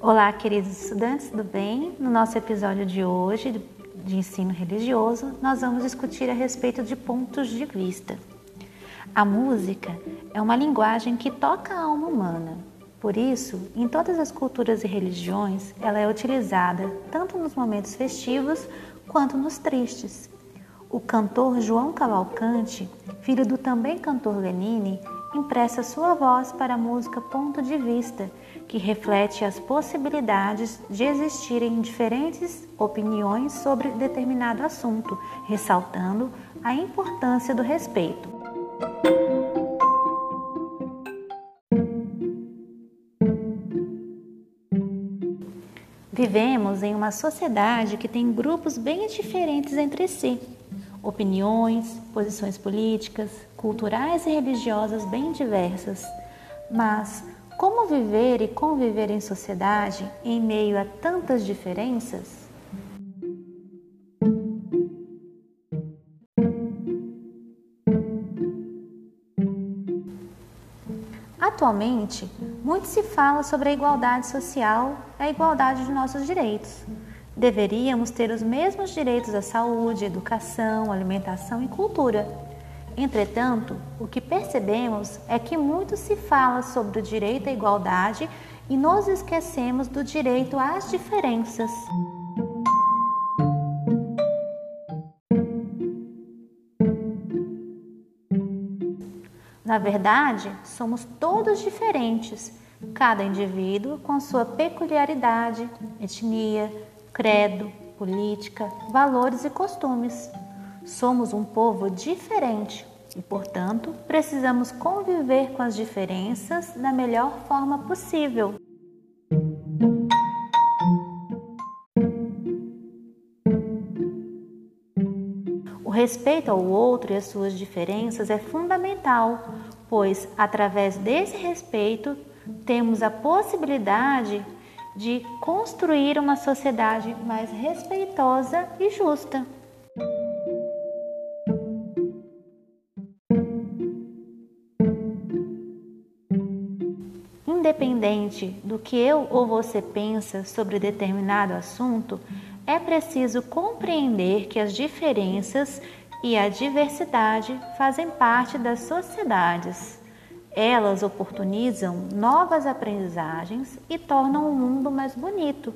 Olá, queridos estudantes, tudo bem? No nosso episódio de hoje de ensino religioso, nós vamos discutir a respeito de pontos de vista. A música é uma linguagem que toca a alma humana. Por isso, em todas as culturas e religiões, ela é utilizada tanto nos momentos festivos quanto nos tristes. O cantor João Cavalcante, filho do também cantor Lenine, empresta sua voz para a música Ponto de Vista, que reflete as possibilidades de existirem diferentes opiniões sobre determinado assunto, ressaltando a importância do respeito. Vivemos em uma sociedade que tem grupos bem diferentes entre si opiniões, posições políticas, culturais e religiosas bem diversas. Mas como viver e conviver em sociedade em meio a tantas diferenças? Atualmente, muito se fala sobre a igualdade social, a igualdade de nossos direitos deveríamos ter os mesmos direitos à saúde, educação, alimentação e cultura. Entretanto, o que percebemos é que muito se fala sobre o direito à igualdade e nos esquecemos do direito às diferenças. Na verdade, somos todos diferentes, cada indivíduo com sua peculiaridade, etnia, credo, política, valores e costumes. Somos um povo diferente e, portanto, precisamos conviver com as diferenças da melhor forma possível. O respeito ao outro e às suas diferenças é fundamental, pois, através desse respeito, temos a possibilidade de construir uma sociedade mais respeitosa e justa. Independente do que eu ou você pensa sobre determinado assunto, é preciso compreender que as diferenças e a diversidade fazem parte das sociedades. Elas oportunizam novas aprendizagens e tornam o mundo mais bonito.